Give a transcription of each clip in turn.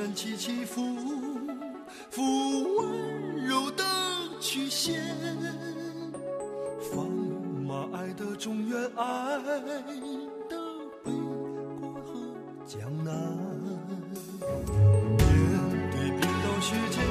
山起起伏，伏温柔的曲线，放马爱的中原，爱的北国和江南，面对冰刀雪剑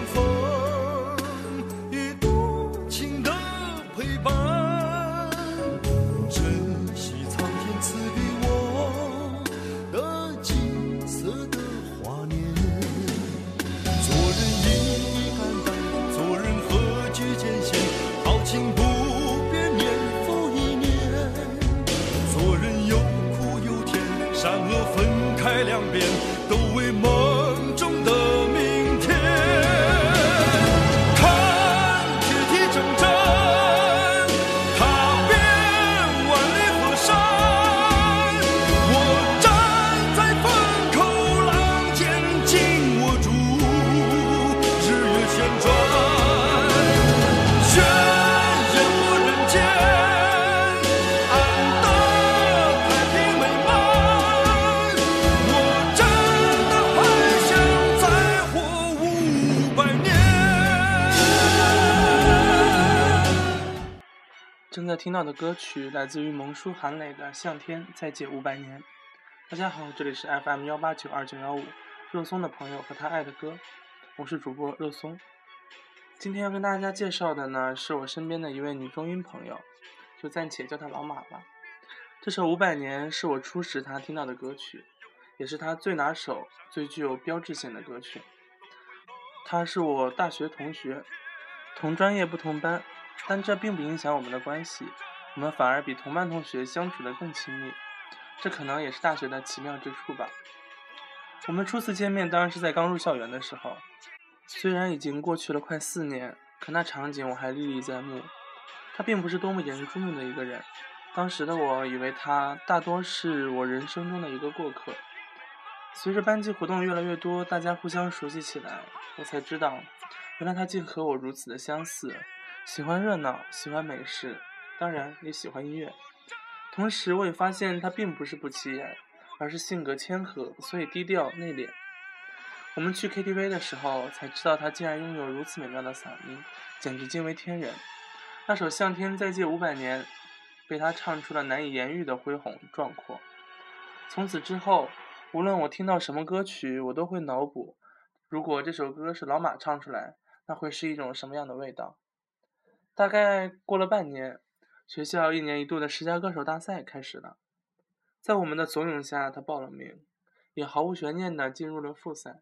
听到的歌曲来自于萌叔韩磊的《向天再借五百年》。大家好，这里是 FM 幺八九二九幺五，肉松的朋友和他爱的歌，我是主播肉松。今天要跟大家介绍的呢，是我身边的一位女中音朋友，就暂且叫她老马吧。这首《五百年》是我初识她听到的歌曲，也是她最拿手、最具有标志性的歌曲。她是我大学同学，同专业不同班，但这并不影响我们的关系，我们反而比同班同学相处得更亲密。这可能也是大学的奇妙之处吧。我们初次见面当然是在刚入校园的时候，虽然已经过去了快四年，可那场景我还历历在目。他并不是多么引人注目的一个人，当时的我以为他大多是我人生中的一个过客。随着班级活动越来越多，大家互相熟悉起来，我才知道，原来他竟和我如此的相似，喜欢热闹，喜欢美食，当然也喜欢音乐。同时，我也发现他并不是不起眼，而是性格谦和，所以低调内敛。我们去 KTV 的时候，才知道他竟然拥有如此美妙的嗓音，简直惊为天人。那首《向天再借五百年》，被他唱出了难以言喻的恢宏壮阔。从此之后，无论我听到什么歌曲，我都会脑补，如果这首歌是老马唱出来，那会是一种什么样的味道？大概过了半年，学校一年一度的十佳歌手大赛开始了，在我们的怂恿下，他报了名，也毫无悬念的进入了复赛。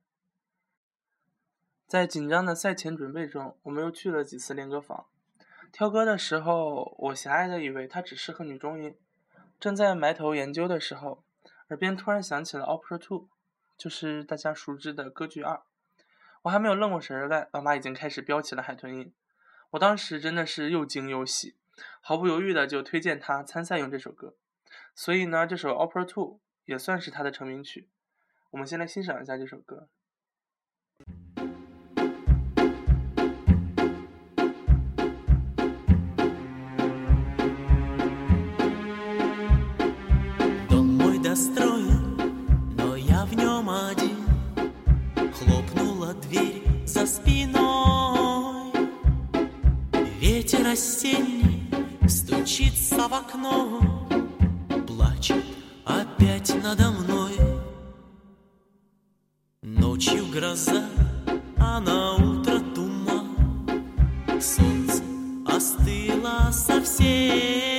在紧张的赛前准备中，我们又去了几次练歌房。挑歌的时候，我狭隘的以为他只适合女中音。正在埋头研究的时候，耳边突然响起了《Opera Two》，就是大家熟知的歌剧二。我还没有愣过神儿来，老妈已经开始飙起了海豚音。我当时真的是又惊又喜，毫不犹豫的就推荐他参赛用这首歌。所以呢，这首《Opera Two》也算是他的成名曲。我们先来欣赏一下这首歌。 Дом мой достроен, но я в нем один. Хлопнула дверь за спиной. Осенний стучится в окно, плачет опять надо мной. Ночью гроза, а на утро туман. Солнце остыло совсем.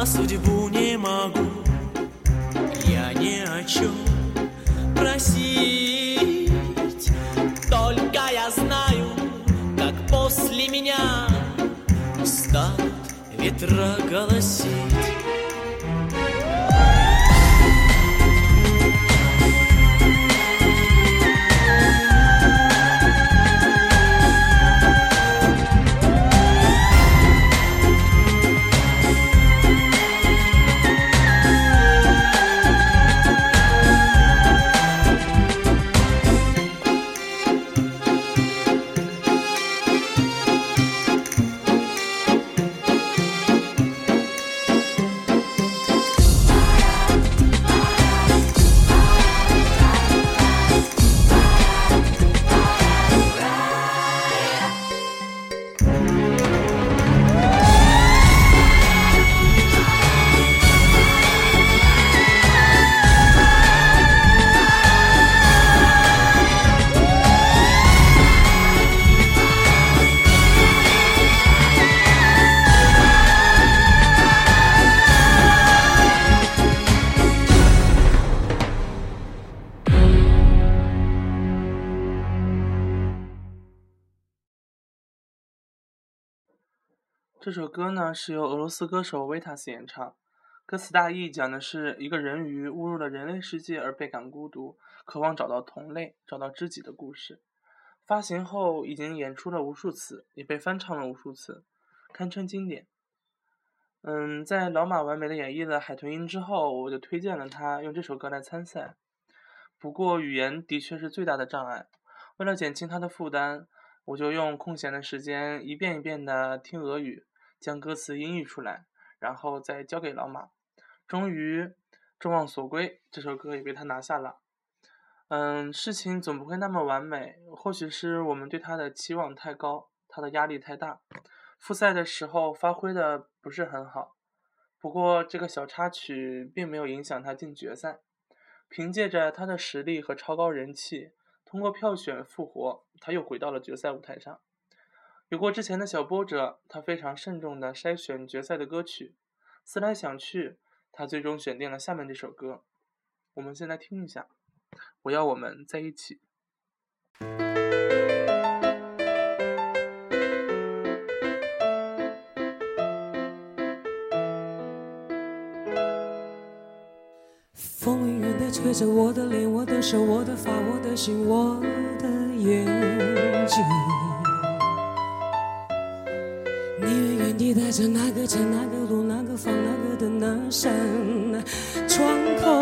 А судьбу не могу. Я ни о чем просить. Только я знаю, как после меня Станут ветра голосить 歌呢是由俄罗斯歌手维塔斯演唱，歌词大意讲的是一个人鱼误入了人类世界而倍感孤独，渴望找到同类、找到知己的故事。发行后已经演出了无数次，也被翻唱了无数次，堪称经典。嗯，在老马完美的演绎了《海豚音》之后，我就推荐了他用这首歌来参赛。不过语言的确是最大的障碍，为了减轻他的负担，我就用空闲的时间一遍一遍的听俄语。将歌词音译出来，然后再交给老马。终于，众望所归，这首歌也被他拿下了。嗯，事情总不会那么完美，或许是我们对他的期望太高，他的压力太大。复赛的时候发挥的不是很好，不过这个小插曲并没有影响他进决赛。凭借着他的实力和超高人气，通过票选复活，他又回到了决赛舞台上。有过之前的小波折，他非常慎重地筛选决赛的歌曲。思来想去，他最终选定了下面这首歌。我们先来听一下，《我要我们在一起》。风远远地吹着我的脸，我的手，我的发，我的心，我的眼睛。你远远地带着那个站、那个路、那个房、那个的、那扇窗口。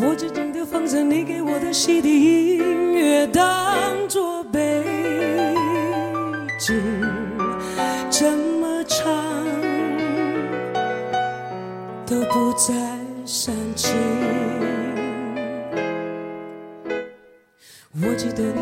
我静静地放着你给我的 CD 音乐，当作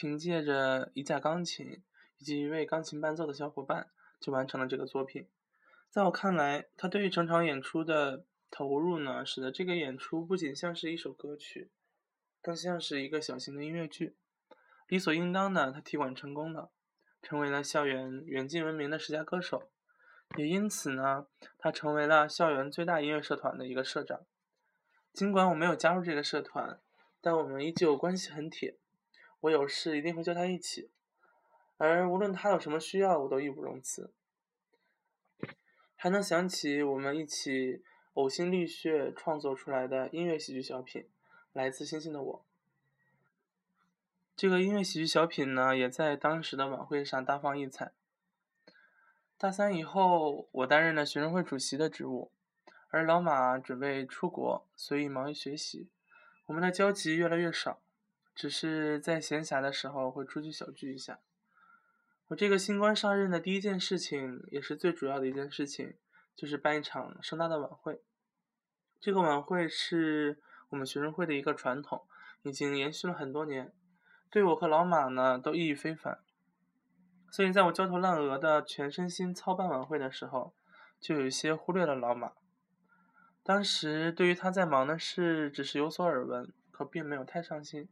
凭借着一架钢琴以及一位钢琴伴奏的小伙伴，就完成了这个作品。在我看来，他对于整场演出的投入呢，使得这个演出不仅像是一首歌曲，更像是一个小型的音乐剧。理所应当的，他踢馆成功了，成为了校园远近闻名的十佳歌手。也因此呢，他成为了校园最大音乐社团的一个社长。尽管我没有加入这个社团，但我们依旧关系很铁。我有事一定会叫他一起，而无论他有什么需要，我都义不容辞。还能想起我们一起呕心沥血创作出来的音乐喜剧小品《来自星星的我》。这个音乐喜剧小品呢，也在当时的晚会上大放异彩。大三以后，我担任了学生会主席的职务，而老马准备出国，所以忙于学习，我们的交集越来越少。只是在闲暇的时候会出去小聚一下。我这个新官上任的第一件事情，也是最主要的一件事情，就是办一场盛大的晚会。这个晚会是我们学生会的一个传统，已经延续了很多年，对我和老马呢都意义非凡。所以在我焦头烂额的全身心操办晚会的时候，就有一些忽略了老马。当时对于他在忙的事，只是有所耳闻，可并没有太上心。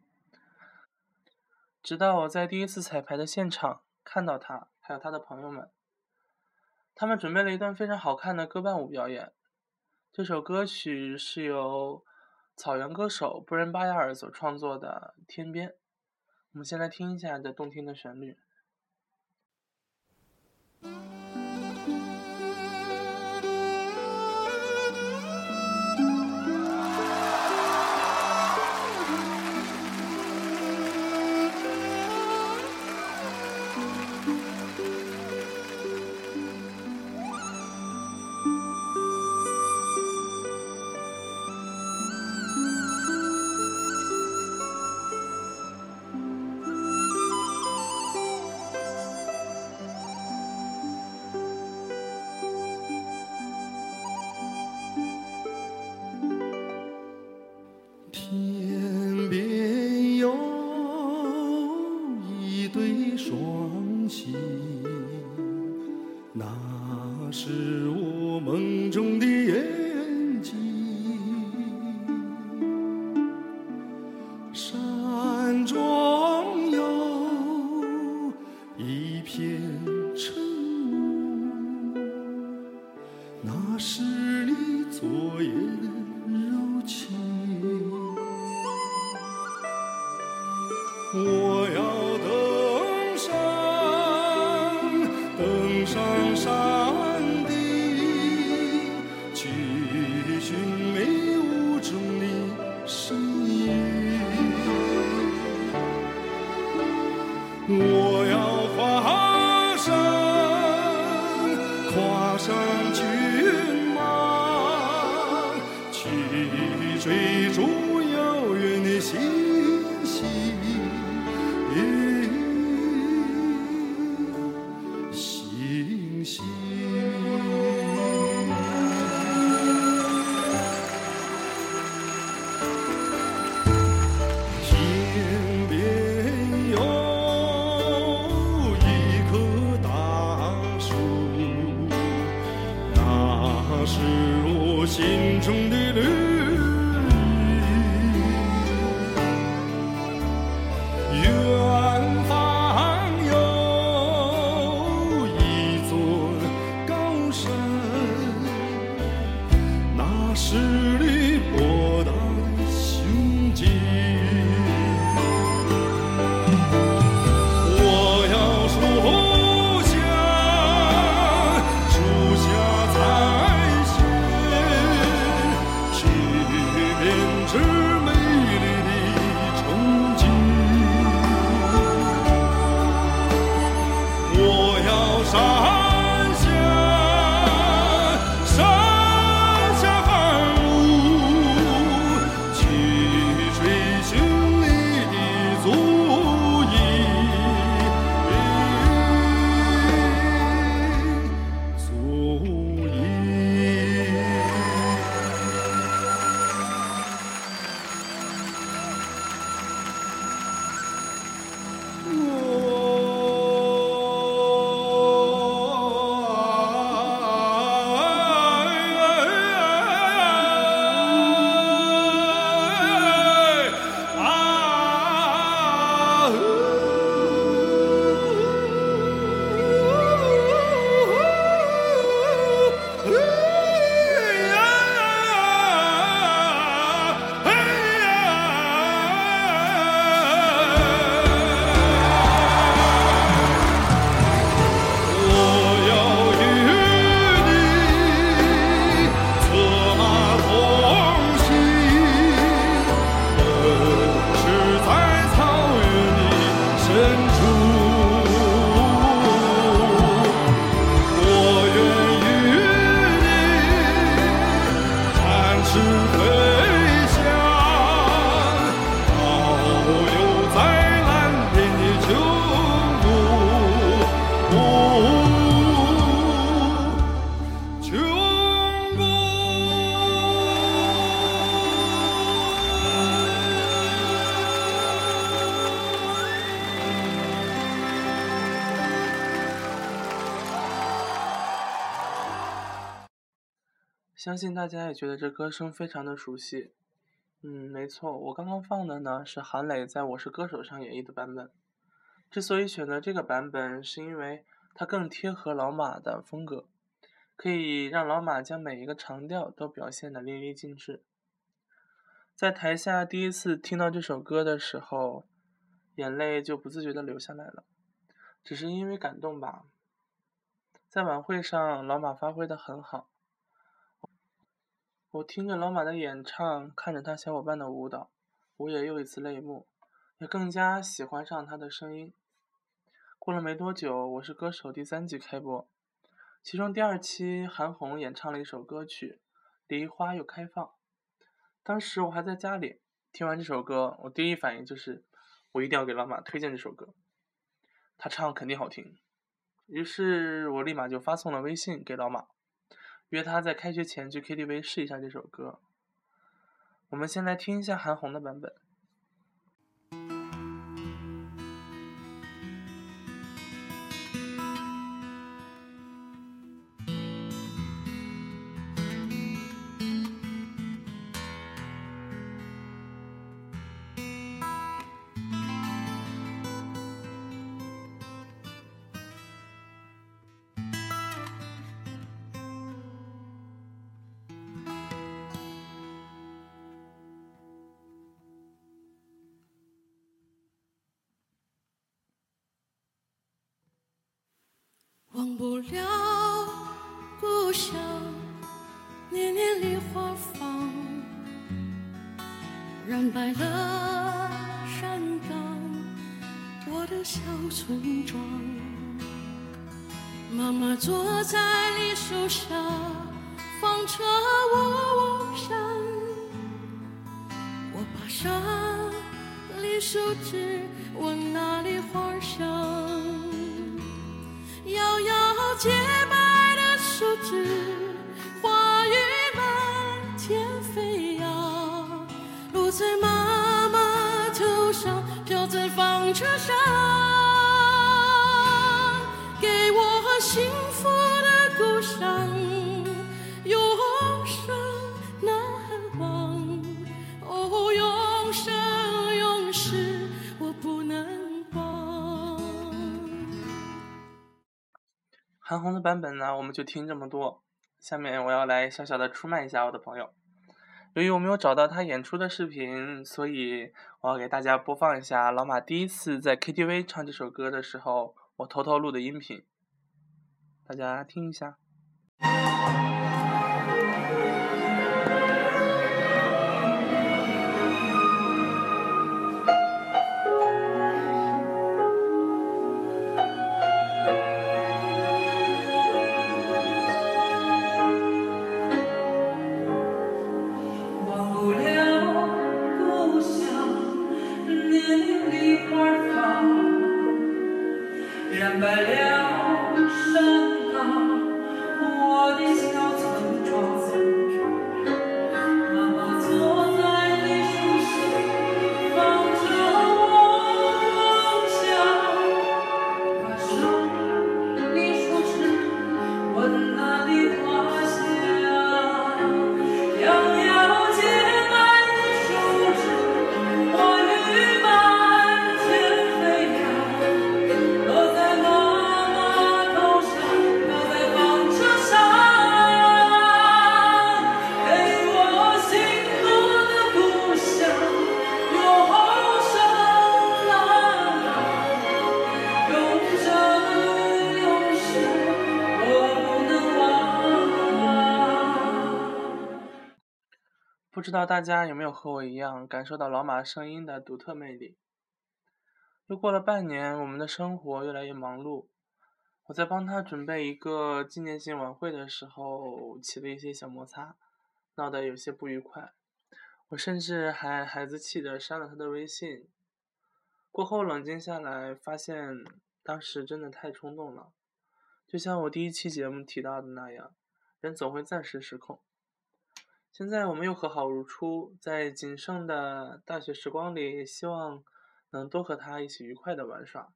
直到我在第一次彩排的现场看到他，还有他的朋友们，他们准备了一段非常好看的歌伴舞表演。这首歌曲是由草原歌手布仁巴雅尔所创作的《天边》。我们先来听一下这动听的旋律。心中的绿相信大家也觉得这歌声非常的熟悉。嗯，没错，我刚刚放的呢是韩磊在《我是歌手》上演绎的版本。之所以选择这个版本，是因为它更贴合老马的风格，可以让老马将每一个长调都表现得淋漓尽致。在台下第一次听到这首歌的时候，眼泪就不自觉地流下来了，只是因为感动吧。在晚会上，老马发挥得很好。我听着老马的演唱，看着他小伙伴的舞蹈，我也又一次泪目，也更加喜欢上他的声音。过了没多久，《我是歌手》第三季开播，其中第二期韩红演唱了一首歌曲《梨花又开放》。当时我还在家里，听完这首歌，我第一反应就是我一定要给老马推荐这首歌，他唱肯定好听。于是我立马就发送了微信给老马。约他在开学前去 KTV 试一下这首歌。我们先来听一下韩红的版本。忘不了故乡，年年梨花放，染白了山岗，我的小村庄。妈妈坐在梨树下，纺车嗡嗡响。我爬上梨树枝，闻那梨花香。洁白的手指，韩红的版本呢，我们就听这么多。下面我要来小小的出卖一下我的朋友。由于我没有找到他演出的视频，所以我要给大家播放一下老马第一次在 KTV 唱这首歌的时候，我偷偷录的音频，大家听一下。不知道大家有没有和我一样感受到老马声音的独特魅力？又过了半年，我们的生活越来越忙碌。我在帮他准备一个纪念性晚会的时候，起了一些小摩擦，闹得有些不愉快。我甚至还孩子气的删了他的微信。过后冷静下来，发现当时真的太冲动了。就像我第一期节目提到的那样，人总会暂时失控。现在我们又和好如初，在仅剩的大学时光里，希望能多和他一起愉快的玩耍。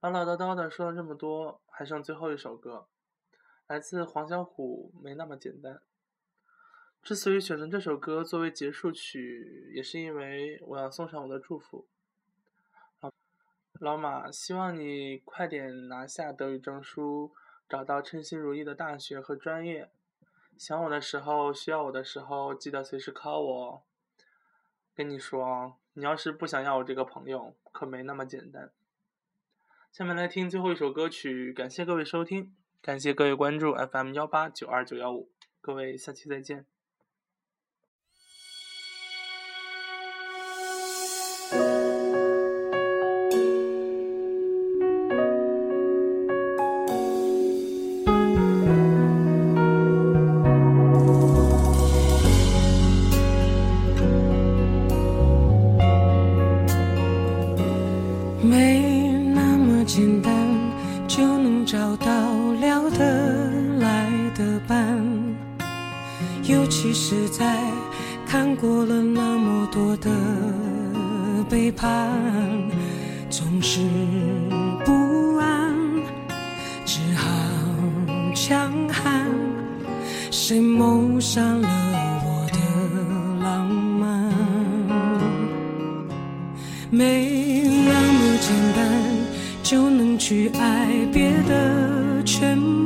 唠唠叨叨的说了这么多，还剩最后一首歌，来自黄小琥，没那么简单。之所以选择这首歌作为结束曲，也是因为我要送上我的祝福。老老马，希望你快点拿下德语证书，找到称心如意的大学和专业。想我的时候，需要我的时候，记得随时 call 我哦。跟你说，你要是不想要我这个朋友，可没那么简单。下面来听最后一首歌曲，感谢各位收听，感谢各位关注 FM 幺八九二九幺五，各位下期再见。的伴，尤其是在看过了那么多的背叛，总是不安，只好强悍。谁谋杀了我的浪漫？没那么简单就能去爱，别的全不